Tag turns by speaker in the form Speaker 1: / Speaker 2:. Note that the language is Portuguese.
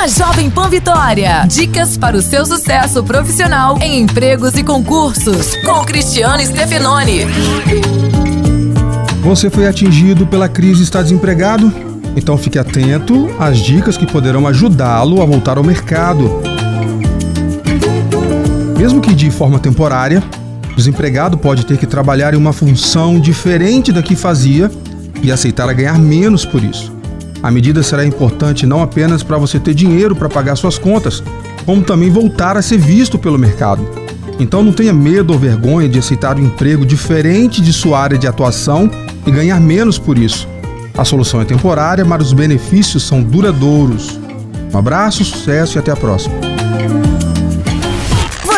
Speaker 1: na Jovem Pan Vitória. Dicas para o seu sucesso profissional em empregos e concursos, com Cristiano Stefanoni.
Speaker 2: Você foi atingido pela crise e está desempregado? Então fique atento às dicas que poderão ajudá-lo a voltar ao mercado. Mesmo que de forma temporária, o desempregado pode ter que trabalhar em uma função diferente da que fazia e aceitar ganhar menos por isso. A medida será importante não apenas para você ter dinheiro para pagar suas contas, como também voltar a ser visto pelo mercado. Então não tenha medo ou vergonha de aceitar um emprego diferente de sua área de atuação e ganhar menos por isso. A solução é temporária, mas os benefícios são duradouros. Um abraço, sucesso e até a próxima.